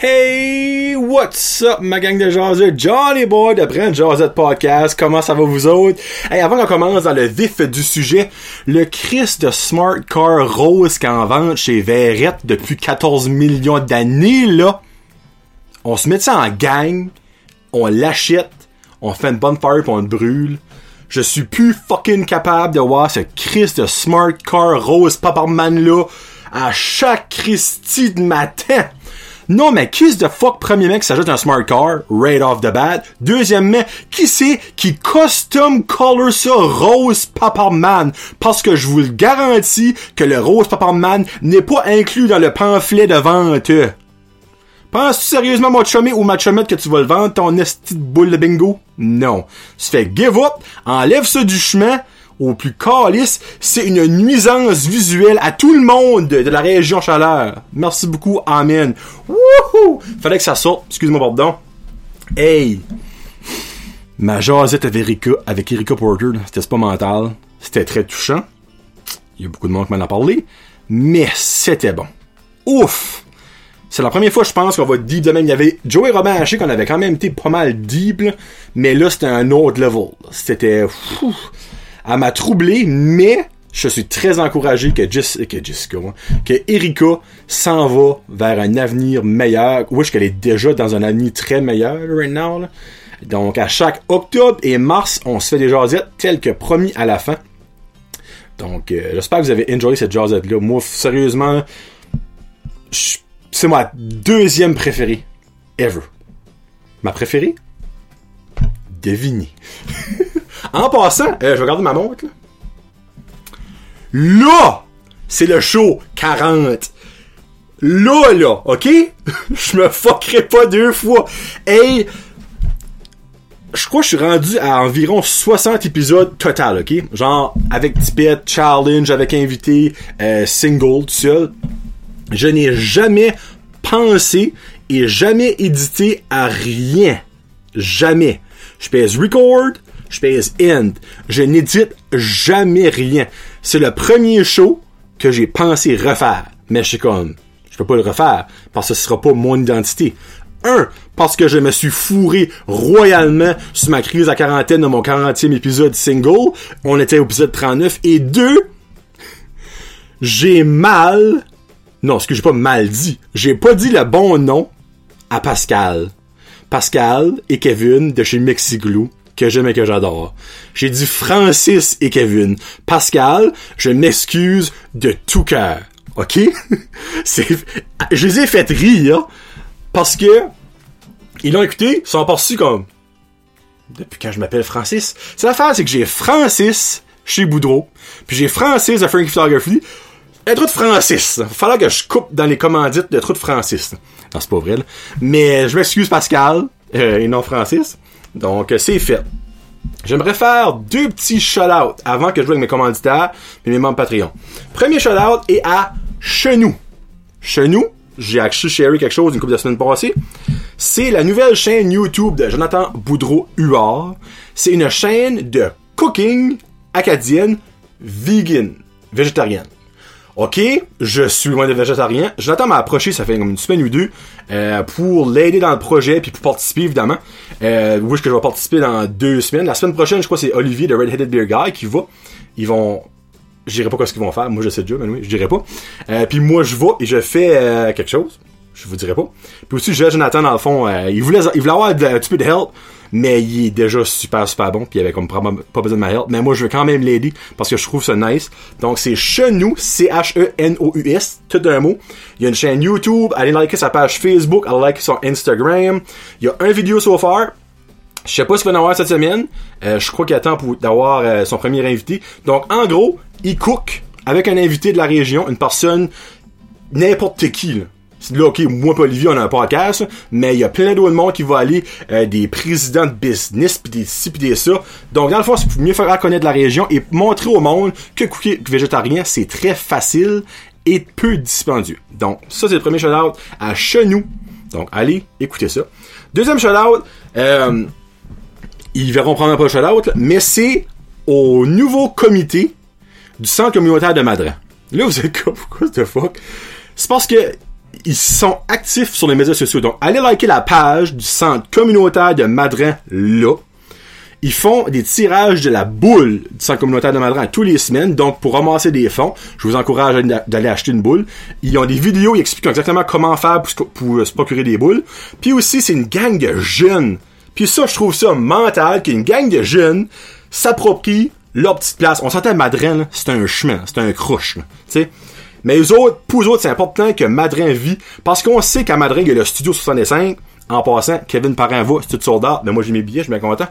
Hey, what's up, ma gang de jaseux? Johnny Boy de Brand Jazette Podcast. Comment ça va vous autres? Hey, avant qu'on commence dans le vif du sujet, le Christ de Smart Car Rose qu'en vente chez Verrette depuis 14 millions d'années, là, on se met ça en gang, on l'achète, on fait une bonne fire pis on le brûle. Je suis plus fucking capable de voir ce Christ de Smart Car Rose Paparman là à chaque Christie de matin. Non, mais qui the fuck, premier mec, s'ajoute un smart car, right off the bat. Deuxièmement, qui c'est qui custom color ça rose Paparman? Parce que je vous le garantis que le rose Paparman n'est pas inclus dans le pamphlet de vente. Penses-tu sérieusement, mon chumé ou ma chumette, que tu vas le vendre, ton esti de boule de bingo? Non. Tu fais give up, enlève ça du chemin, au plus calice, c'est une nuisance visuelle à tout le monde de la région chaleur. Merci beaucoup, amen. Wouhou! Fallait que ça sorte, excuse-moi, pardon. Hey! Ma jasette avec Erika, avec Erika Porter, c'était pas mental. C'était très touchant. Il y a beaucoup de monde qui m'en a parlé. Mais c'était bon. Ouf! C'est la première fois, je pense, qu'on va deep de même. Il y avait Joey Robin Haché qu'on avait quand même été pas mal deep, mais là, c'était un autre level. C'était, elle m'a troublé, mais je suis très encouragé que, que que Erika s'en va vers un avenir meilleur. Oui, qu'elle est déjà dans un avenir très meilleur, right now. Donc, à chaque octobre et mars, on se fait des jasettes tel que promis à la fin. Donc, euh, j'espère que vous avez enjoyé cette jasette-là. Moi, sérieusement, c'est ma deuxième préférée ever. Ma préférée? Devinez. En passant, euh, je vais regarder ma montre. Là, là c'est le show 40. Là, là, ok? je me fuckerai pas deux fois. Hey, je crois que je suis rendu à environ 60 épisodes total, ok? Genre, avec Tibet, challenge, avec invité, euh, single, tout seul. Je n'ai jamais pensé et jamais édité à rien. Jamais. Je pèse record, je pèse end. Je n'édite jamais rien. C'est le premier show que j'ai pensé refaire. Mais je suis comme, je peux pas le refaire parce que ce sera pas mon identité. Un, parce que je me suis fourré royalement sur ma crise à quarantaine de mon 40e épisode single. On était au épisode 39. Et deux, j'ai mal, non, ce que j'ai pas mal dit. J'ai pas dit le bon nom à Pascal. Pascal et Kevin de chez Mexiglou que j'aime et que j'adore. J'ai dit Francis et Kevin. Pascal, je m'excuse de tout cœur. OK? je les ai fait rire parce que ils l'ont écouté, ils sont partis comme depuis quand je m'appelle Francis? C'est l'affaire, c'est que j'ai Francis chez Boudreau, puis j'ai Francis de Frankie Photography, un trou de Francis. Fallait que je coupe dans les commandites de trou de Francis. Non, c'est pas vrai. Mais je m'excuse Pascal euh, et non Francis. Donc, euh, c'est fait. J'aimerais faire deux petits shout-outs avant que je joue avec mes commanditaires et mes membres Patreon. Premier shout-out est à Chenou. Chenou, j'ai acheté chez quelque chose une couple de semaines passées. C'est la nouvelle chaîne YouTube de Jonathan Boudreau Huard. C'est une chaîne de cooking acadienne vegan, végétarienne. OK, je suis loin de végétarien. Jonathan m'a approché, ça fait comme une semaine ou deux, euh, pour l'aider dans le projet, puis pour participer, évidemment. Euh, oui, que je vais participer dans deux semaines. La semaine prochaine, je crois c'est Olivier de Red Headed Beer Guy qui va. Ils vont... Je dirais pas ce qu'ils vont faire. Moi, je sais déjà, mais oui, je dirais pas. Euh, puis moi, je vais et je fais quelque chose. Je vous dirai pas. Puis aussi, Jonathan, dans le fond, euh, il, voulait, il voulait avoir un petit peu de help mais il est déjà super super bon puis il avait comme pas besoin de ma help. Mais moi je veux quand même l'aider parce que je trouve ça nice. Donc c'est Chenou C H E N O U S tout d'un mot. Il y a une chaîne YouTube allez liker sa page Facebook allez liker son Instagram. Il y a un vidéo so far. Je sais pas qu'il va en avoir cette semaine. Euh, je crois qu'il attend d'avoir euh, son premier invité. Donc en gros il cook avec un invité de la région une personne n'importe qui là là, ok, moi et Olivier, on a un podcast, mais il y a plein d'autres monde qui va aller, euh, des présidents de business, pis des ci, pis des ça. Donc, dans le fond, c'est pour mieux faire connaître la région et montrer au monde que cookie végétarien, c'est très facile et peu dispendieux. Donc, ça, c'est le premier shout-out à Chenou. Donc, allez, écoutez ça. Deuxième shout-out, euh, ils verront prendre un peu le shout-out, mais c'est au nouveau comité du centre communautaire de Madran. Là, vous êtes quoi? Pourquoi the fuck? C'est parce que ils sont actifs sur les médias sociaux. Donc, allez liker la page du centre communautaire de Madrin là. Ils font des tirages de la boule du centre communautaire de Madrin tous les semaines. Donc, pour ramasser des fonds, je vous encourage d'aller acheter une boule. Ils ont des vidéos, ils expliquent exactement comment faire pour, pour se procurer des boules. Puis aussi, c'est une gang de jeunes. Puis ça, je trouve ça mental qu'une gang de jeunes s'approprie leur petite place. On s'entend Madrin, c'est un chemin, c'est un crush, tu sais. Mais les autres, pour eux autres, c'est important que Madrin vit, parce qu'on sait qu'à Madrin, il y a le Studio 65, en passant, Kevin Parent va, c'est tout soldat, mais moi j'ai mes billets, je suis bien content.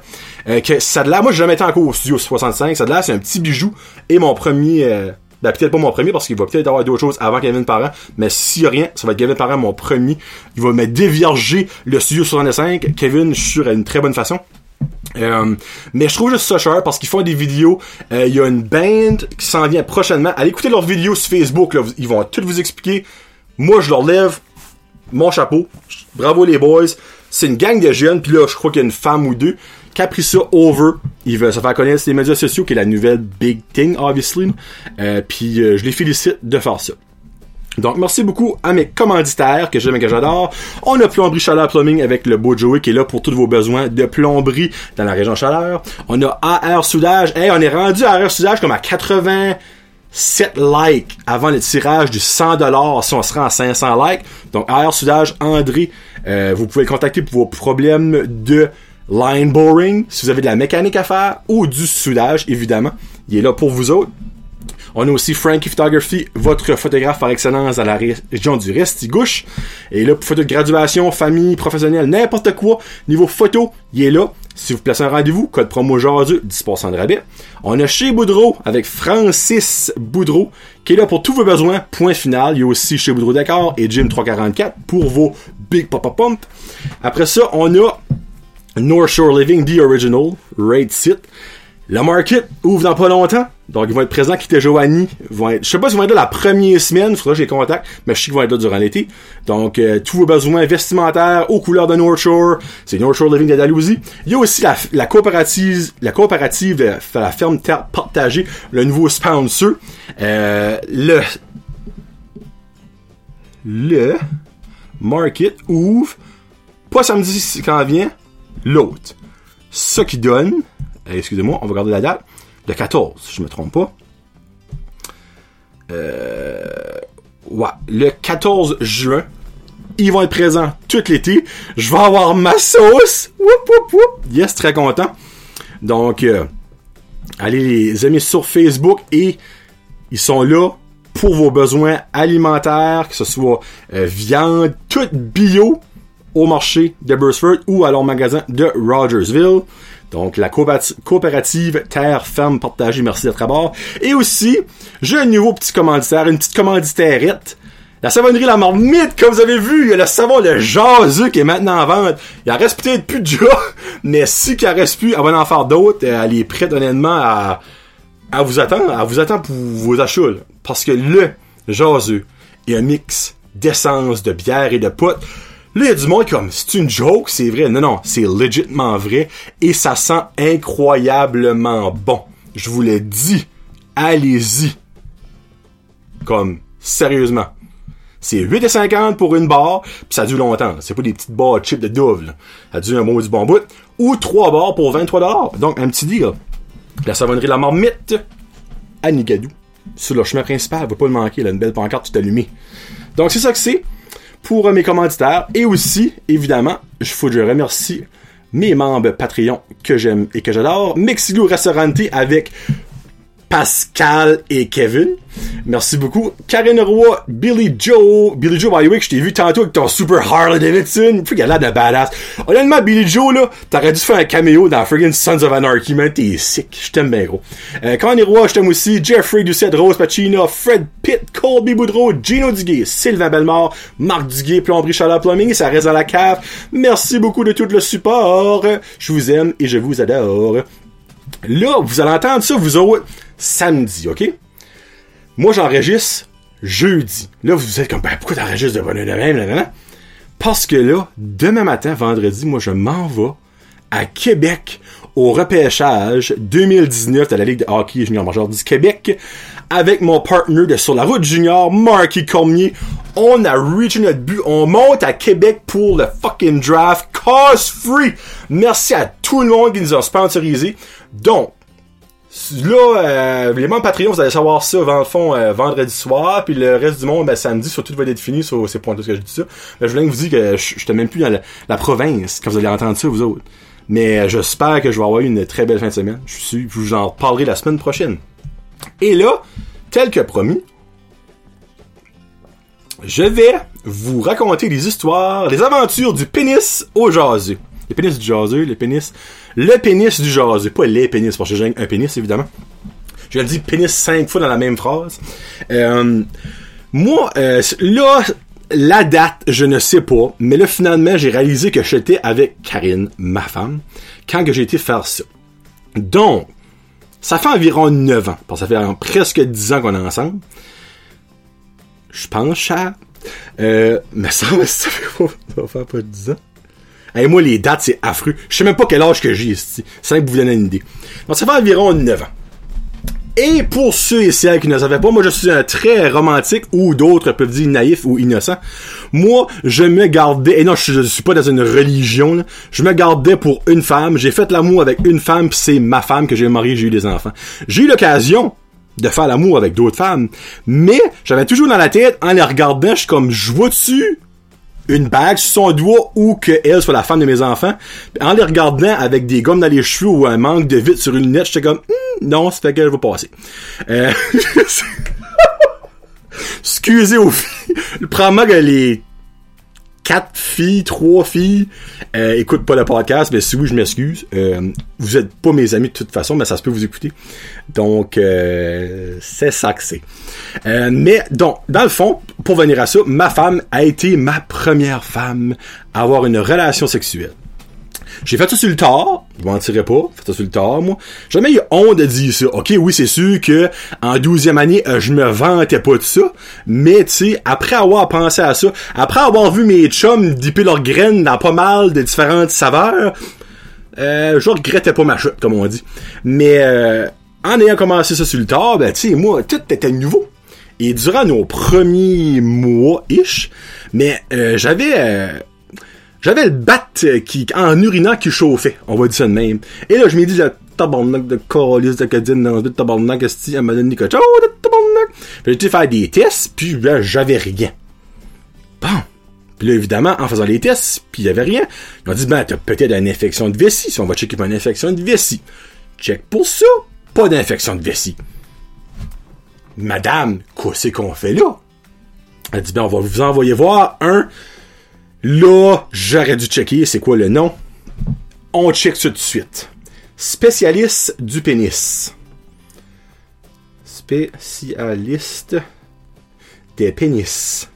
Euh, que ça de là, moi j'ai jamais été encore au Studio 65, ça de là, c'est un petit bijou, et mon premier, euh, ben, peut-être pas mon premier parce qu'il va peut-être avoir d'autres choses avant Kevin Parent, mais s'il y a rien, ça va être Kevin Parent mon premier. Il va me dévierger le Studio 65. Kevin, je suis sûr, une très bonne façon. Euh, mais je trouve juste ça cher parce qu'ils font des vidéos. Euh, il y a une band qui s'en vient prochainement. Allez écouter leurs vidéos sur Facebook. Là. Ils vont tout vous expliquer. Moi, je leur lève mon chapeau. Bravo les boys. C'est une gang de jeunes. Puis là, je crois qu'il y a une femme ou deux qui a pris ça over. Ils veulent se faire connaître sur les médias sociaux, qui est la nouvelle big thing, obviously. Euh, puis je les félicite de faire ça. Donc, merci beaucoup à mes commanditaires que j'aime et que j'adore. On a Plomberie Chaleur Plumbing avec le beau Joey qui est là pour tous vos besoins de plomberie dans la région chaleur. On a AR Soudage. Hey, on est rendu à AR Soudage comme à 87 likes avant le tirage du 100 dollars si on se rend à 500 likes. Donc, AR Soudage, André, euh, vous pouvez le contacter pour vos problèmes de line boring, si vous avez de la mécanique à faire, ou du soudage, évidemment. Il est là pour vous autres. On a aussi Frankie Photography, votre photographe par excellence dans la région du Restigouche. Et là, pour photo de graduation, famille, professionnelle, n'importe quoi, niveau photo, il est là. Si vous placez un rendez-vous, code promo aujourd'hui, 10% de rabais. On a chez Boudreau avec Francis Boudreau qui est là pour tous vos besoins. Point final. Il y a aussi chez Boudreau Dakar et Jim 344 pour vos Big Papa Pump. Après ça, on a North Shore Living, The Original, Raid Sit. Le market ouvre dans pas longtemps. Donc, ils vont être présents, qui était Joanie. Vont être, je sais pas s'ils vont être là la première semaine, faudra que j'ai contact, mais je sais qu'ils vont être là durant l'été. Donc, euh, tous vos besoins vestimentaires aux couleurs de North Shore. C'est North Shore Living d'Andalousie. Il y a aussi la, coopérative, la coopérative, euh, la ferme partagée, le nouveau sponsor. Euh, le, le market ouvre, pas samedi quand vient, l'autre. Ce qui donne, excusez-moi, on va garder la date, le 14, si je me trompe pas. Euh, ouais, le 14 juin, ils vont être présents tout l'été. Je vais avoir ma sauce. Whoop. Yes, très content. Donc, euh, allez les amis sur Facebook et ils sont là pour vos besoins alimentaires, que ce soit euh, viande, tout bio au marché de Burstford ou à leur magasin de Rogersville. Donc, la coopérative Terre Ferme Partagée, merci d'être à bord. Et aussi, j'ai un nouveau petit commanditaire, une petite commanditairette. La savonnerie La Marmite, comme vous avez vu, il y a le savon le jaseux qui est maintenant en vente. Il en reste peut-être plus déjà, mais si qu'il en reste plus, elle va en faire d'autres. Elle est prête honnêtement à, à vous attendre, à vous attendre pour vos achats. Parce que le jaseux est un mix d'essence, de bière et de potes. Là, il y a du monde comme, c'est une joke, c'est vrai. Non, non, c'est légitimement vrai. Et ça sent incroyablement bon. Je vous l'ai dit. Allez-y. Comme, sérieusement. C'est 8,50 pour une barre, puis ça dure longtemps. C'est pas des petites barres chips de Dove. Ça dure un mot du bon bout. Ou 3 barres pour 23 Donc, un petit deal. La savonnerie La Marmite à Nigadou. Sur le chemin principal, va pas le manquer, là, une belle pancarte tout allumée. Donc, c'est ça que c'est pour mes commanditaires. Et aussi, évidemment, je faut que je remercie mes membres Patreon que j'aime et que j'adore. Mexigo Restaurante avec Pascal et Kevin. Merci beaucoup. Karen Roy, Billy Joe. Billy Joe, by the way, que je t'ai vu tantôt avec ton Super Harley Davidson. Puis a de badass. Honnêtement, Billy Joe, là, t'aurais dû faire un caméo dans friggin' Sons of Anarchy, man. T'es sick. Je t'aime bien, gros. Euh, Karen Roy, je t'aime aussi. Jeffrey Doucette, Rose Pacino, Fred Pitt, Colby Boudreau, Gino Duguay, Sylvain Bellemare, Marc Duguay, Plomberie Chaleur Plumbing, ça reste dans la cave. Merci beaucoup de tout le support. Je vous aime et je vous adore. Là, vous allez entendre ça, vous autres samedi, OK? Moi, j'enregistre jeudi. Là, vous êtes comme, ben, pourquoi t'enregistres de bonne de même, Parce que là, demain matin, vendredi, moi, je m'en vais à Québec au repêchage 2019 de la Ligue de hockey junior major du Québec avec mon partner de Sur la route junior, Marky Cormier. On a reached notre but. On monte à Québec pour le fucking draft. Cause free. Merci à tout le monde qui nous a sponsorisé. Donc, Là, euh, les membres Patreon, vous allez savoir ça, dans le fond, euh, vendredi soir, puis le reste du monde, ben, samedi, surtout, va être fini, sur ces points que je dis ça. Ben, je voulais vous dire que je j'étais même plus dans la, province quand vous allez entendre ça, vous autres. Mais euh, j'espère que je vais avoir une très belle fin de semaine. Je suis, je vous en parlerai la semaine prochaine. Et là, tel que promis, je vais vous raconter les histoires, les aventures du pénis au jaseux. Les pénis du jaseux, les pénis le pénis du jaseux, pas les pénis, parce que j'ai un pénis, évidemment. Je dit pénis cinq fois dans la même phrase. Euh, moi, euh, là, la date, je ne sais pas, mais là, finalement, j'ai réalisé que j'étais avec Karine, ma femme, quand j'ai été faire ça. Donc, ça fait environ 9 ans, parce que ça fait presque 10 ans qu'on est ensemble. Je pense, chat. Euh, mais ça, ça fait pas, ça va faire pas 10 ans. Et moi, les dates, c'est affreux. Je sais même pas quel âge que j'ai ici. C'est que vous donner une idée. Donc, ça fait environ 9 ans. Et pour ceux et celles qui ne savaient pas, moi je suis un très romantique ou d'autres peuvent dire naïf ou innocent. Moi, je me gardais, et non, je, suis pas dans une religion, je me gardais pour une femme. J'ai fait l'amour avec une femme, c'est ma femme que j'ai mariée, j'ai eu des enfants. J'ai eu l'occasion de faire l'amour avec d'autres femmes, mais j'avais toujours dans la tête, en les regardant, je suis comme, je vois-tu une bague sur son doigt ou que elle soit la femme de mes enfants. En les regardant avec des gommes dans les cheveux ou un manque de vitre sur une lunette, j'étais comme hmm, non, ça fait que je vais passer. Euh... Excusez aux filles. Probablement que les quatre filles, trois filles, euh, écoute pas le podcast, mais si oui, je m'excuse. Euh, vous êtes pas mes amis de toute façon, mais ça se peut vous écouter. Donc, euh, c'est ça que c'est. Euh, mais, donc, dans le fond, pour venir à ça, ma femme a été ma première femme à avoir une relation sexuelle. J'ai fait ça sur le tard, je mentirais pas, fait ça sur le tard, moi. Jamais eu honte de dire ça. Ok, oui, c'est sûr que en douzième année, euh, je me vantais pas de ça, mais tu sais, après avoir pensé à ça, après avoir vu mes chums dipper leurs graines dans pas mal de différentes saveurs, euh, je regrettais pas ma chute, comme on dit. Mais euh, en ayant commencé ça sur le tard, ben tu sais, moi, tout était nouveau. Et durant nos premiers mois-ish, mais euh, j'avais euh, j'avais le bat qui, en urinant qui chauffait. On va dire ça de même. Et là, je me dis, tabarnak de colis de cadine dans le tabarnak, esti, elle m'a donné quelque chose de tabarnak. J'ai été faire des tests, puis là, j'avais rien. Bon. Puis là, évidemment, en faisant les tests, puis il y avait rien, ils m'ont dit, ben, t'as peut-être une infection de vessie. Si on va checker pour une infection de vessie. Check pour ça. Pas d'infection de vessie. Madame, quoi c'est qu'on fait là? Elle dit, ben, on va vous envoyer voir un Là, j'aurais dû checker c'est quoi le nom? On check tout de suite. Spécialiste du pénis. Spécialiste des pénis.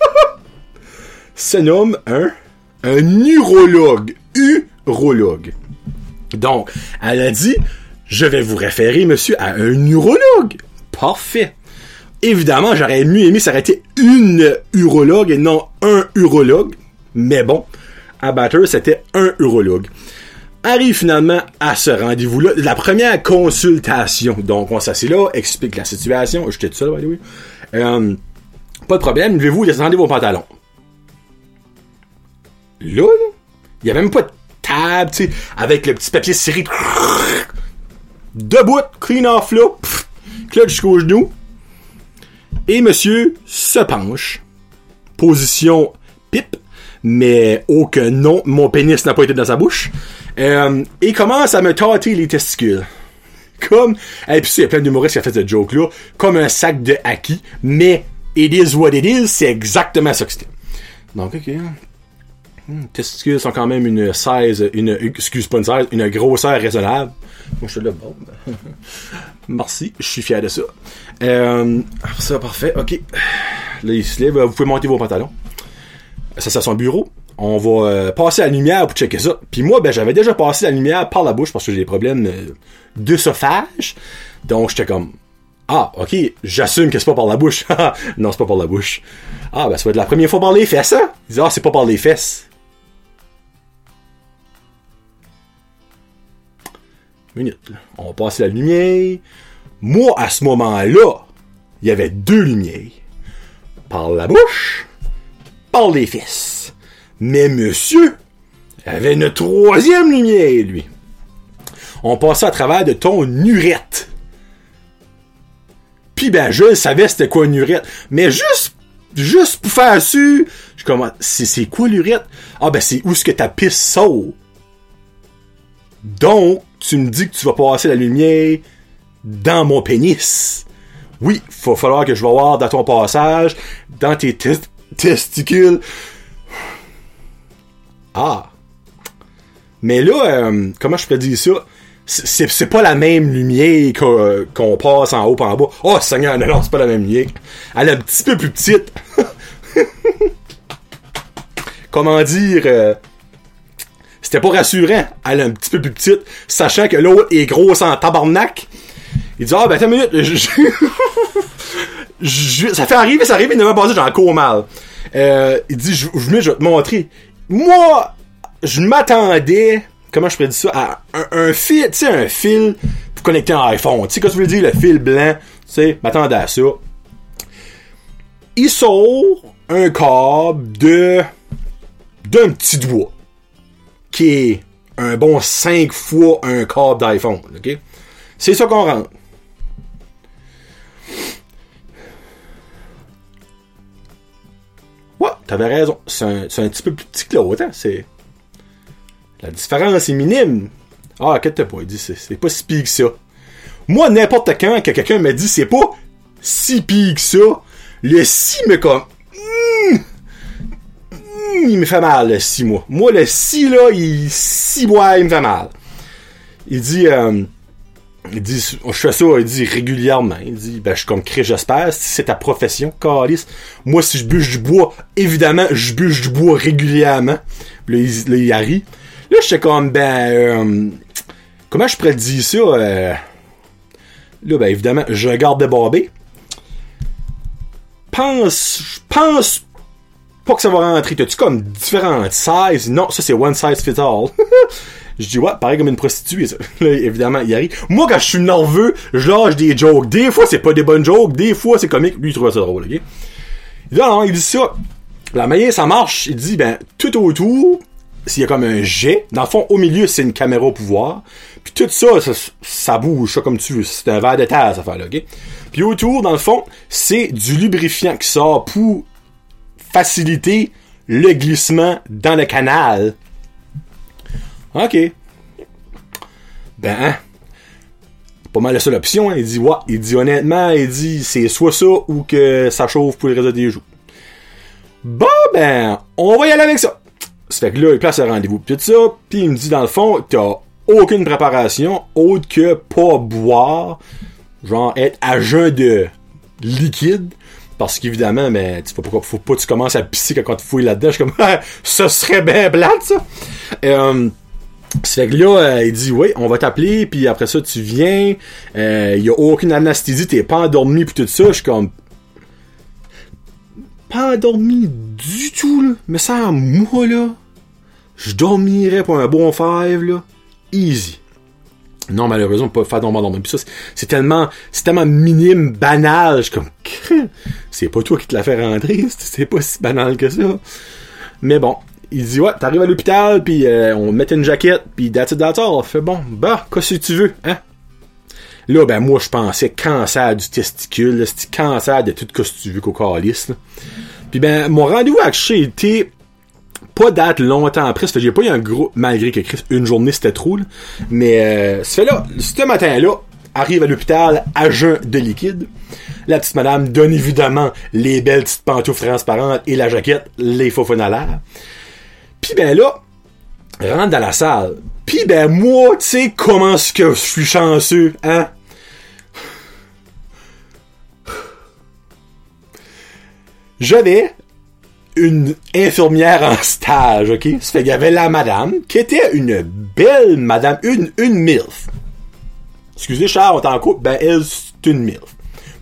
se nomme un, un urologue. Urologue. Donc, elle a dit, je vais vous référer, monsieur, à un urologue. Parfait. Évidemment, j'aurais mieux aimé s'arrêter une urologue et non un urologue. Mais bon, à Batter, c'était un urologue. Arrive finalement à ce rendez-vous-là, la première consultation. Donc, on s'assied là, explique la situation. J'étais tout seul, oui. Euh, pas de problème, levez-vous, descendez vos pantalons. Là, il y a même pas de table, tu sais, avec le petit papier serré. Debout, clean off là, clutch jusqu'au genou. Et monsieur se penche. Position pipe. Mais aucun non, mon pénis n'a pas été dans sa bouche. Euh, et commence à me tâter les testicules. Comme, et puis il y a plein d'humoristes qui ont fait cette joke-là, comme un sac de haki, mais it is what it is, c'est exactement ça que c'était. Donc, ok. Hmm, testicules sont quand même une size, une, excuse pas une size, une grosseur raisonnable. Moi, je suis là, bon. Merci, je suis fier de ça. Euh, ça, parfait, ok. Là, il se lève, vous pouvez monter vos pantalons. Ça, c'est son bureau. On va euh, passer la lumière pour checker ça. Puis moi, ben, j'avais déjà passé la lumière par la bouche parce que j'ai des problèmes euh, d'œsophage. Donc, j'étais comme, ah, ok, j'assume que c'est pas par la bouche. non, c'est pas par la bouche. Ah, ben, ça va être la première fois par les fesses, hein? Il dit, ah, c'est pas par les fesses. On va passer la lumière. Moi, à ce moment-là, il y avait deux lumières. Par la bouche, par les fesses. Mais monsieur avait une troisième lumière, lui. On passait à travers de ton urette. Puis ben, je savais c'était quoi une urette. Mais juste, juste pour faire su, je commence, c'est, quoi l'urette? Ah ben, c'est où ce que ta pisse sort. Donc, tu me dis que tu vas passer la lumière dans mon pénis. Oui, va falloir que je vais voir dans ton passage, dans tes testicules. Ah. Mais là, euh, comment je peux dire ça? C'est pas la même lumière qu'on passe en haut en bas. Oh Seigneur, non, non, c'est pas la même lumière. Elle est un petit peu plus petite. comment dire... Euh, c'était pas rassurant. Elle est un petit peu plus petite, sachant que l'autre est grosse en tabarnak. Il dit, ah, ben, attends une minute, je, ça fait arriver, ça arrive, il m'a pas dit, j'en cours mal. Euh, il dit, je, vais te montrer. Moi, je m'attendais, comment je dire ça, à un, fil, tu sais, un fil pour connecter un iPhone. Tu sais, que tu veux dire, le fil blanc, tu sais, m'attendais à ça. Il sort un câble de, d'un petit doigt, qui est un bon 5 fois un câble d'iPhone, ok? C'est ça qu'on rentre. Ouais, t'avais raison. C'est un, un, petit peu plus petit que l'autre, hein? La différence est minime. Ah, que pas? Il dit, c'est pas si pire que ça. Moi, n'importe quand que quelqu'un me dit c'est pas si pire que ça, le si me comme. Hmm, il me fait mal, le si, moi. Moi, le si, là, il. Si, moi, il me fait mal. Il dit. Euh, il dit, je fais ça, il dit régulièrement. Il dit, ben, je suis comme crée, j'espère. c'est ta profession, Calis. Moi, si je bûche du bois, évidemment, je bûche du bois régulièrement. Là, il, là, il arrive. Là, j'étais comme, ben, euh, comment je pourrais dire ça? Euh, là, ben, évidemment, je regarde Barbé. Pense, je pense que ça va rentrer. T'as-tu comme différentes sizes? Non, ça, c'est one size fits all. Je dis, ouais, pareil comme une prostituée. Là, évidemment, il arrive. Moi, quand je suis nerveux, je lâche des jokes. Des fois, c'est pas des bonnes jokes. Des fois, c'est comique. Lui, il trouve ça drôle, ok? Il dit, non, il dit ça. La manière, ça marche. Il dit, ben, tout autour, s'il y a comme un jet. Dans le fond, au milieu, c'est une caméra au pouvoir. Puis tout ça, ça, bouge, ça, comme tu veux. C'est un verre de terre, ça fait là, ok? Puis autour, dans le fond, c'est du lubrifiant qui sort pour faciliter le glissement dans le canal OK. Ben, hein? pas mal la seule option. Hein. Il dit, ouais, il dit honnêtement, il dit, c'est soit ça ou que ça chauffe pour le reste des jours. Bon, ben, on va y aller avec ça. Ça fait que là, il place un rendez-vous pis ça, puis il me dit, dans le fond, t'as aucune préparation autre que pas boire, genre être à jeun de liquide, parce qu'évidemment, mais tu faut pas, faut pas tu commences à pisser quand tu fouilles là-dedans. Je suis comme, ça serait bien plate, ça. Euh, c'est que là, euh, il dit oui, on va t'appeler, puis après ça, tu viens. Il euh, y a aucune anesthésie, t'es pas endormi, puis tout ça. Je suis comme pas endormi du tout là. Mais ça, moi là, je dormirais pour un bon five là, easy. Non, malheureusement, pas faire dormir dormir. Puis ça, c'est tellement, c'est tellement minime, banal. Je suis comme, c'est pas toi qui te la fait rentrer, c'est pas si banal que ça. Mais bon, il dit ouais, t'arrives à l'hôpital, puis euh, on met une jaquette, puis that's it, On fait bon, bah, qu'est-ce que tu veux, hein? Là, ben moi, je pensais cancer du testicule, c'était cancer de tout ce que tu veux qu'au calice. Puis ben, mon rendez-vous avec chez était pas date longtemps après, ça fait j'ai pas eu un gros, malgré que une journée c'était trop, mais euh, fait là, ce matin-là, arrive à l'hôpital à jeun de liquide. La petite madame donne évidemment les belles petites pantoufles transparentes et la jaquette, les faux l'air. Puis ben là, rentre dans la salle. Puis ben moi, tu sais comment est-ce que je suis chanceux, hein? J'avais une infirmière en stage, ok? Ça fait qu'il y avait la madame, qui était une belle madame, une, une MILF. Excusez, Charles, on t'en coupe, ben elle, c'est une MILF.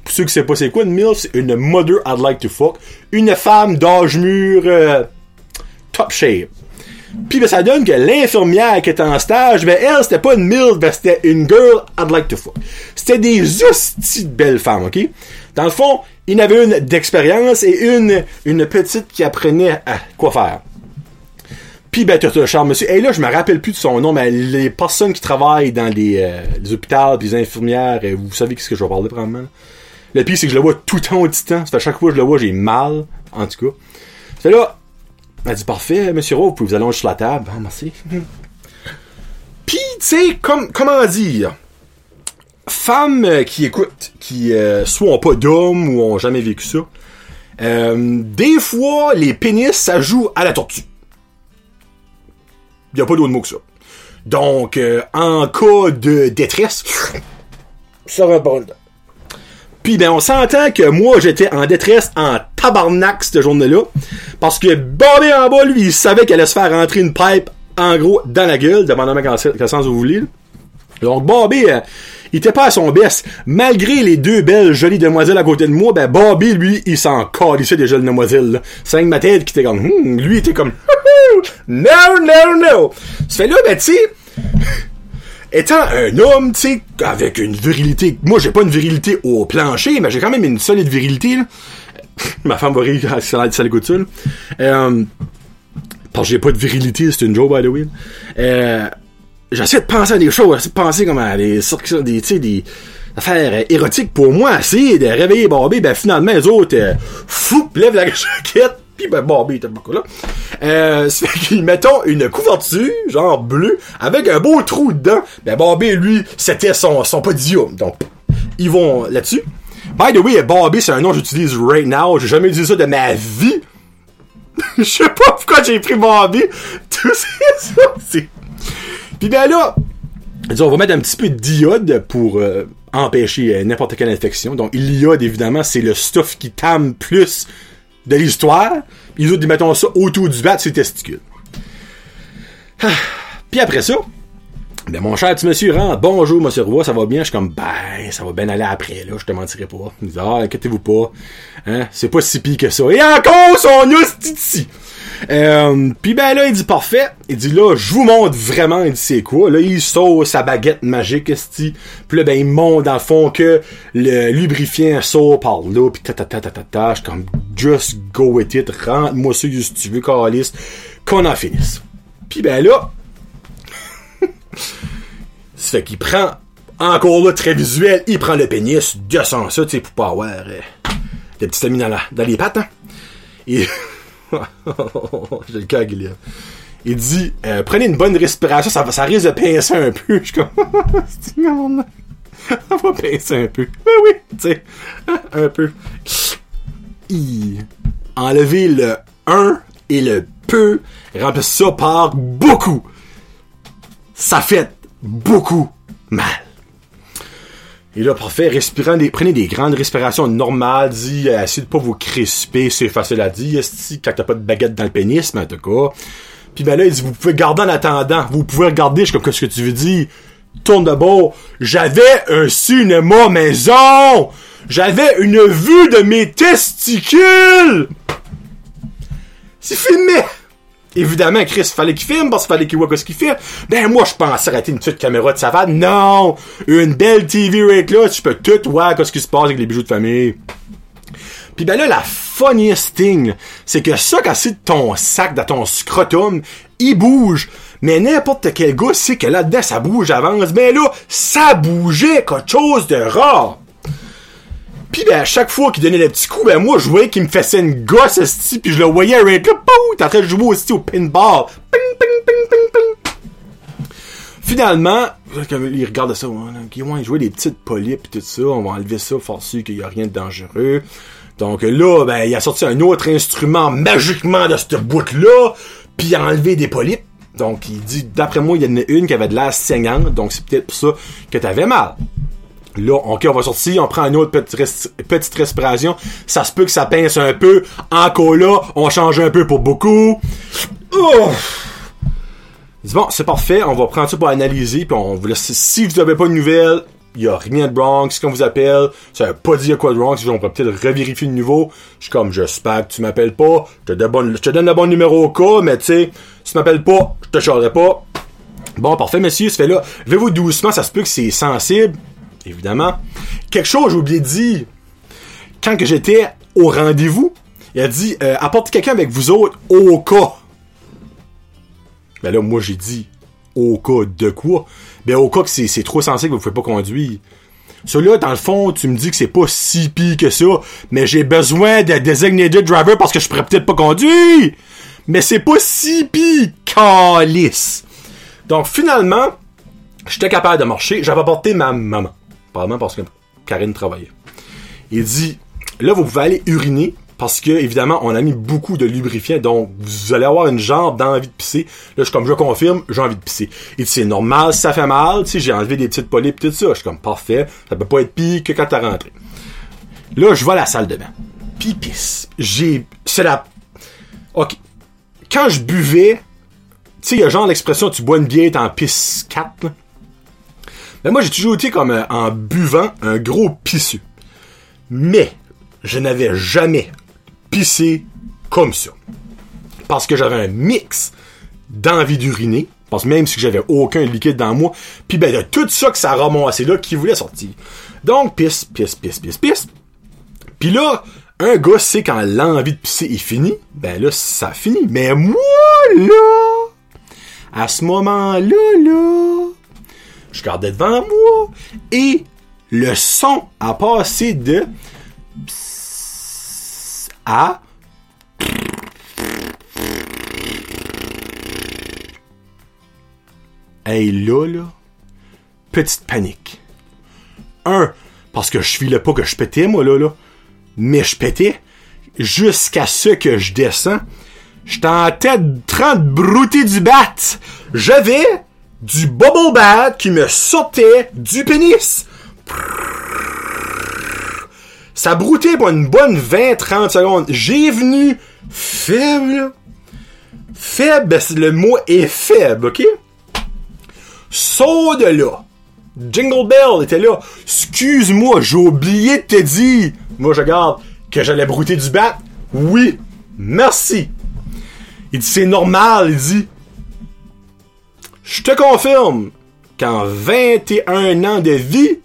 Pour ceux qui savent pas c'est quoi une MILF, c'est une Mother I'd Like to Fuck. Une femme d'âge mûr, euh, top shape. Puis ben, ça donne que l'infirmière qui était en stage, ben elle, c'était pas une MILF, ben c'était une girl I'd like to fuck. C'était des hosties de belles femmes, ok? Dans le fond, il y en avait une d'expérience et une, une petite qui apprenait à quoi faire. Puis ben t'as charme monsieur. Et là, je me rappelle plus de son nom, mais les personnes qui travaillent dans les, euh, hôpitaux, puis les infirmières, euh, vous savez ce que je vais parler probablement. Le pire, c'est que je le vois tout le temps au titan. Ça fait chaque fois que je le vois, j'ai mal. En tout cas. C'est là. Elle dit parfait, monsieur Rowe, vous pouvez vous allonger sur la table. Ah, merci. Puis, tu sais, comme, comment dire, femmes euh, qui écoutent, qui euh, soit ont pas d'hommes ou ont jamais vécu ça, euh, des fois, les pénis, ça joue à la tortue. Y a pas d'autre mot que ça. Donc, en cas de détresse, ça temps. Puis ben on s'entend que moi j'étais en détresse en tabarnak cette journée-là. Parce que Bobby en bas, lui, il savait qu'elle allait se faire rentrer une pipe en gros dans la gueule, demandant quel, sens vous voulez. Donc Bobby, il était pas à son best. Malgré les deux belles jolies demoiselles à côté de moi, ben Bobby, lui, il s'en calissait des jolies demoiselles. C'est ma tête qui était comme, hmm, lui il était comme, no, no, no. Ça fait là, ben tu sais, étant un homme, tu sais, avec une virilité. Moi, j'ai pas une virilité au plancher, mais j'ai quand même une solide virilité. Ma femme va rire si ça ça l'écoute ça. là. Euh, parce que j'ai pas de virilité, c'est une joke, by the way. Euh, j'essaie de penser à des choses, j'essaie de penser comme à des des, tu des affaires euh, érotiques pour moi, essayer de réveiller Barbie, ben finalement, les autres, euh, fou, lèvent la jaquette, pis ben Barbie était pas là. Euh, fait qu'ils mettons une couverture, genre bleue, avec un beau trou dedans. Ben Barbie, lui, c'était son, son podium. Donc, ils vont là-dessus. By the way, Barbie, c'est un nom que j'utilise right now. J'ai jamais utilisé ça de ma vie. Je sais pas pourquoi j'ai pris Barbie. Tout c'est ça, c'est... Puis ben là, on va mettre un petit peu de diode pour euh, empêcher euh, n'importe quelle infection. Donc, l'iode, évidemment, c'est le stuff qui tame plus de l'histoire. Les autres, ils mettons ça autour du bat, c'est testicules. Ah. Puis après ça, ben mon cher petit monsieur rentre, bonjour monsieur Roy, ça va bien? Je suis comme, ben, ça va bien aller après, là, je te mentirai pas. Il dit, ah, inquiétez-vous pas, hein, c'est pas si pire que ça. Et encore son ici! Euh, puis ben là, il dit parfait. Il dit là, je vous montre vraiment, il dit c'est quoi. Là, il sort sa baguette magique, esti. Puis là, ben, il montre dans le fond que le lubrifiant sort par là, pis ta ta ta ta ta ta. Je suis comme, just go with it, rentre-moi ça si tu veux, calice, qu'on en finisse. Puis ben là, ça fait qu'il prend, encore là, très visuel, il prend le pénis, descend ça, tu sais, pour pas avoir euh, petits amis dans, les pattes, hein. Et... J'ai le cas, Guillaume. Il dit, euh, prenez une bonne respiration, ça, ça risque de pincer un peu. Je suis comme, C'est ça va pincer un peu. Ben oui, tu sais, un peu. I. Enlever le 1 et le peu, remplacer ça par beaucoup. Ça fait beaucoup mal. Et là, parfait, respirant des, prenez des grandes respirations normales, dit, euh, essayez de pas vous crisper, c'est facile à dire, esti, quand t'as pas de baguette dans le pénis, mais en tout cas. Puis ben là, il dit, vous pouvez garder en attendant, vous pouvez regarder, je suis comme, qu'est-ce que tu veux dire? Tourne de bord. J'avais un cinéma maison! J'avais une vue de mes testicules! C'est filmé! Évidemment, Chris, fallait qu'il filme parce qu'il fallait qu'il voit ce qu'il fait. Ben, moi, je pensais arrêter une petite caméra de savane. Non! Une belle TV rate là, tu peux tout voir ce qui se passe avec les bijoux de famille. Puis ben là, la funniest thing, c'est que ça, quand c'est ton sac dans ton scrotum, il bouge. Mais n'importe quel gars sait que là-dedans, ça bouge, avance. Ben là, ça bougeait quelque chose de rare. Pis ben à chaque fois qu'il donnait le petit coup, ben moi je voyais qu'il me faisait une gosse esti, puis je le voyais right là, pou, t'es en train de jouer aussi au pinball. Ping, ping, ping, ping, ping. Finalement, il regarde ça, ouais, là, ok, ouais, il jouait des petites polypes pis tout ça, on va enlever ça, forcer qu'il y a rien de dangereux. Donc là, ben, il a sorti un autre instrument magiquement de cette boîte-là, puis il a enlevé des polypes. Donc il dit, d'après moi, il y en a une qui avait de l'air saignante, donc c'est peut-être pour ça que t'avais mal. Là, ok, on va sortir, on prend une autre petite, petite respiration. Ça se peut que ça pince un peu. Encore là, on change un peu pour beaucoup. Il dit, bon, c'est parfait, on va prendre ça pour analyser, puis on vous laisse. Si vous n'avez pas de nouvelles, il y a rien de Bronx, qu'on vous appelle, ça veut pas dire quoi de Bronx, on pourrait peut-être revérifier de nouveau. Je suis comme, j'espère que tu m'appelles pas, je te, te donne le bon numéro au cas, mais tu sais, si tu m'appelles pas, je te chargerai pas. Bon, parfait, monsieur, ça fait là, levez-vous doucement, ça se peut que c'est sensible, évidemment. Quelque chose, j'ai oublié de dire, quand que j'étais au rendez-vous, il a dit, euh, apportez quelqu'un avec vous autres au cas. Ben là, moi, j'ai dit, au cas de quoi? Ben, au cas que c'est trop sensible, vous pouvez pas conduire. Celui-là, dans le fond, tu me dis que c'est pas si pire que ça, mais j'ai besoin de driver parce que je pourrais peut-être pas conduire! Mais c'est pas si pire, calice! Donc, finalement, j'étais capable de marcher, j'avais apporté ma maman. Probablement parce que Karine travaillait. Il dit, là, vous pouvez aller uriner, parce que évidemment on a mis beaucoup de lubrifiant donc vous allez avoir une jambe d'envie de pisser. Là je comme je confirme j'ai envie de pisser. Et c'est normal ça fait mal tu sais j'ai enlevé des petites polypes tout ça. Je suis comme parfait ça peut pas être pire que quand t'as rentré. Là je vais à la salle de bain. Puis pisse. J'ai c'est la ok. Quand je buvais tu sais il y a genre l'expression tu bois une bière t'en pisses 4 mais ben, moi j'ai toujours été comme en buvant un gros pissu mais je n'avais jamais pisser comme ça. Parce que j'avais un mix d'envie d'uriner. Parce que même si j'avais aucun liquide dans moi, puis ben de tout ça que ça ramassé là qui voulait sortir. Donc pisse, pisse, pisse, pisse, pisse. Puis là, un gars sait quand l'envie de pisser est finie, ben là ça finit. Mais moi là, à ce moment-là là, je gardais devant moi et le son a passé de à Hey là, là, petite panique. Un, parce que je filais pas que je pétais, moi, là, là. Mais je pétais jusqu'à ce que je descends. J'étais en tête train de brouter du bat. J'avais du bubble bat qui me sortait du pénis. Ça broutait pour une bonne 20-30 secondes. J'ai venu faible. Faible, le mot est faible, ok? Saut de là. Jingle Bell était là. Excuse-moi, j'ai oublié de te dire. Moi, je regarde que j'allais brouter du bat. Oui. Merci. Il dit, c'est normal. Il dit, je te confirme qu'en 21 ans de vie,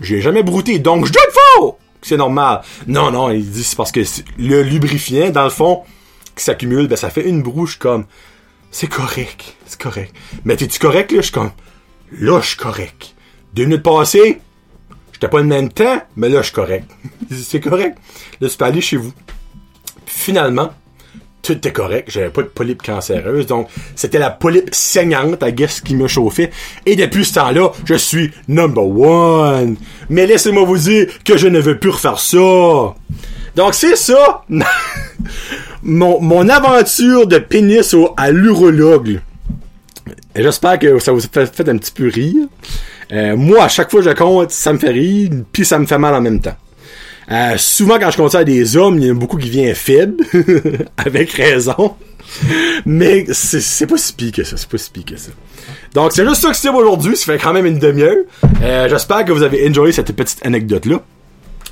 j'ai jamais brouté. Donc, je dois être faux c'est normal. Non, non, il dit c'est parce que le lubrifiant, dans le fond, qui s'accumule, ben ça fait une brouche comme c'est correct, c'est correct. Mais t'es-tu correct là? Je suis comme là je suis correct. Deux minutes passées, j'étais pas le même temps, mais là je suis correct. c'est correct. Là tu peux aller chez vous. finalement, tout était correct, j'avais pas de polype cancéreuse, donc c'était la polype saignante, à guess, qui me chauffait. Et depuis ce temps-là, je suis number one. Mais laissez-moi vous dire que je ne veux plus refaire ça. Donc c'est ça, mon, mon aventure de pénis au, à l'urologue. J'espère que ça vous a fait, un petit peu rire. Euh, moi, à chaque fois que je compte, ça me fait rire, puis ça me fait mal en même temps. Euh, souvent, quand je compte à des hommes, il y en a beaucoup qui viennent faibles, avec raison. Mais c'est pas si pire que ça, c'est pas si que ça. Donc, c'est juste ça que c'est aujourd'hui, ça fait quand même une demi-heure. Euh, J'espère que vous avez enjoyé cette petite anecdote-là.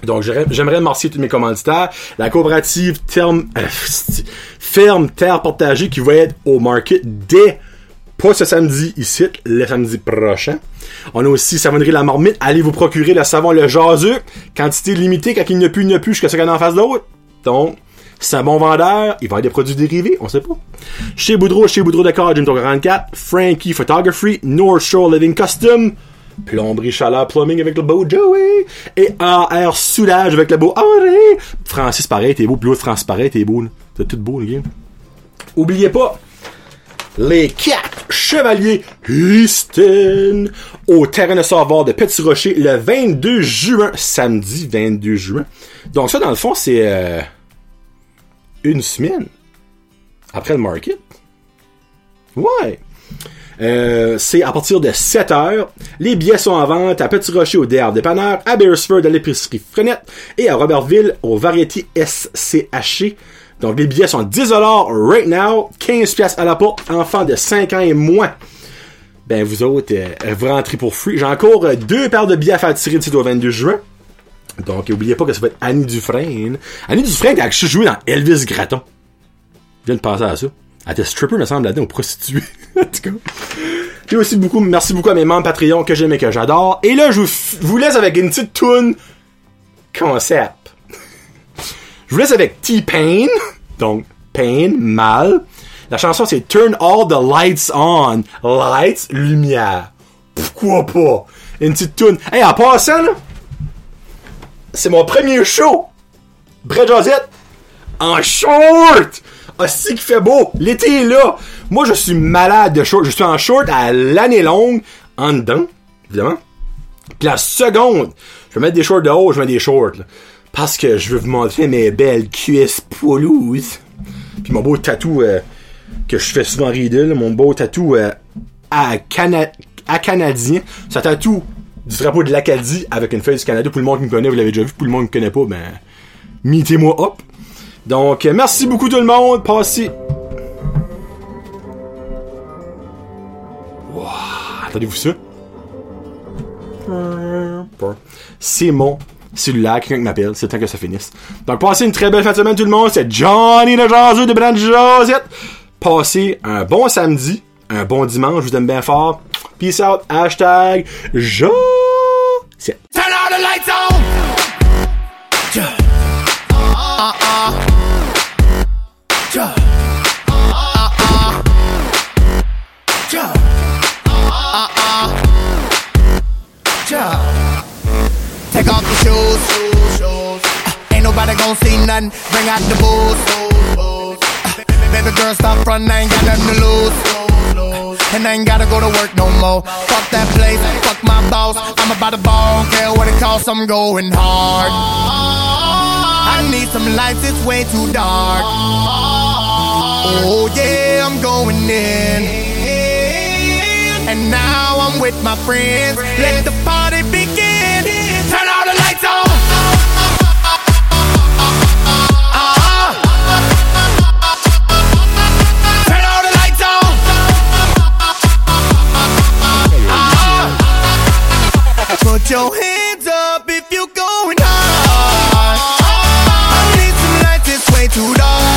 Donc, j'aimerais remercier tous mes commanditaires. La coopérative Terme, euh, Ferme Terre Partagée qui va être au market dès pas ce samedi ici, le samedi prochain. On a aussi Savonnerie La Marmite. Allez vous procurer le savon Le Jaseux. Quantité limitée, quand il n'y a plus, il n'y a plus jusqu'à ce qu'il y en face d'autre. Donc, bon vendeur. Il vend des produits dérivés, on sait pas. Chez Boudreau, chez Boudreau Decor, Jim 44. Frankie Photography. North Shore Living Custom. Plomberie Chaleur Plumbing avec le beau Joey. Et AR Soulage avec le beau Henri. Francis, pareil, t'es beau. Puis l'autre, Francis, pareil, t'es beau. C'est tout beau, le game. Oubliez pas, les quatre chevaliers Houston au terrain de savoir de Petit Rocher le 22 juin, samedi 22 juin. Donc ça, dans le fond, c'est euh, une semaine après le market. Ouais. Euh, c'est à partir de 7 heures. Les billets sont en vente à Petit Rocher au DR Dépanneur, à Beresford à l'épicerie Frenette et à Robertville au Variety SCHC donc, les billets sont 10$ right now, 15$ à la porte, enfant de 5 ans et moins. ben vous autres, euh, vous rentrez pour free. J'ai encore euh, deux paires de billets à faire tirer d'ici au 22 juin. Donc, oubliez pas que ça va être Annie Dufresne. Annie Dufresne, a joué dans Elvis Gratton. Je viens de penser à ça. Elle était stripper, me semble, là-dedans, ou prostituée. en tout cas. Puis aussi beaucoup, merci beaucoup à mes membres Patreon que j'aime et que j'adore. Et là, je vous, vous laisse avec une petite tune concept. Je vous laisse avec T-Pain. Donc, Pain, mal. La chanson, c'est Turn All the Lights On. Lights, lumière. Pourquoi pas? Une petite tune. Hey, en passant, là, c'est mon premier show. Brett Josette, en short. Ah, c'est qui fait beau. L'été est là. Moi, je suis malade de short. Je suis en short à l'année longue, en dedans, évidemment. Puis la seconde, je vais mettre des shorts de haut, je mets des shorts, là. Parce que je veux vous montrer mes belles cuisses poilouses. Puis mon beau tatou euh, que je fais souvent rider, mon beau tatou euh, à, Cana à Canadien. Ça tatou du drapeau de l'Acadie avec une feuille du Canada. Pour le monde qui me connaît, vous l'avez déjà vu. Pour le monde qui me connaît pas, ben, mettez-moi hop. Donc, euh, merci beaucoup tout le monde. Passez. Wow, Attendez-vous ça? C'est mon cellulaire, quelqu'un qui m'appelle, c'est le temps que ça finisse. Donc, passez une très belle fin de semaine tout le monde, c'est Johnny le jaseux de Brand Josette. Passez un bon samedi, un bon dimanche, je vous aime bien fort. Peace out, hashtag Josette. Turn all the lights on. Take off your shoes. Uh, Ain't nobody gon' see nothing. Bring out the booze. Uh, Baby girl, stop frontin', I ain't got nothing to lose. And I ain't gotta go to work no more. Fuck that place, fuck my boss. I'm about to ball, care what it costs, I'm going hard. I need some lights, it's way too dark. Oh yeah, I'm going in. And now I'm with my friends. Let the party Your hands up if you're going hard. I need some lights, it's way too dark.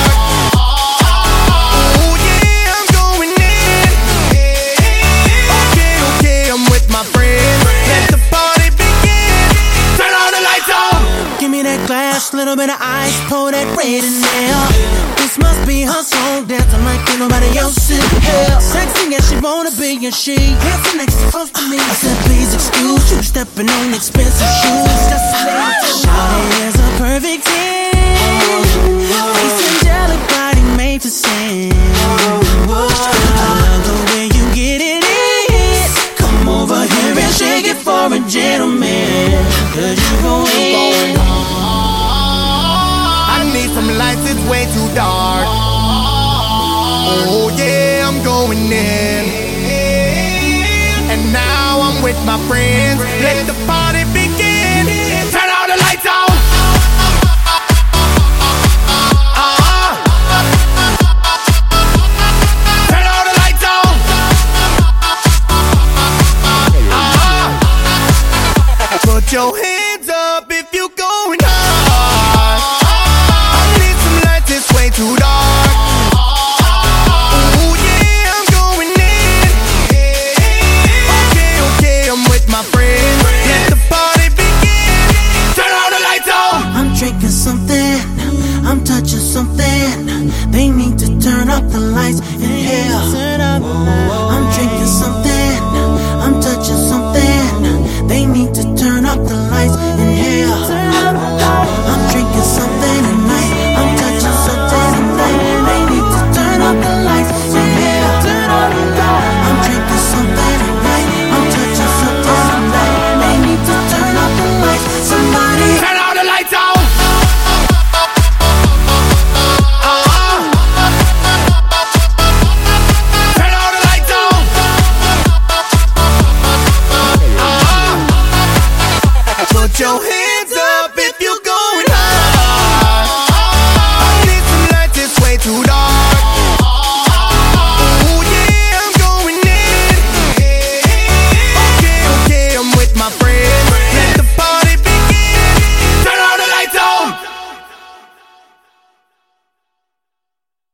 Little bit of ice, pour that red in there. This must be her song, dancing like ain't nobody else in here. Sexy as she wanna be, and she dancing next to close me. I said, please excuse you, stepping on expensive shoes. Shawty is a perfect ten. Face angelic, body made to sin. I love the way you get it in. Come over here and shake it for a gentleman. Cause you go in. I need some lights, it's way too dark. Oh yeah, I'm going in. And now I'm with my friends. Let the party begin. Turn all the lights on. Uh-uh. Turn uh-huh. Lights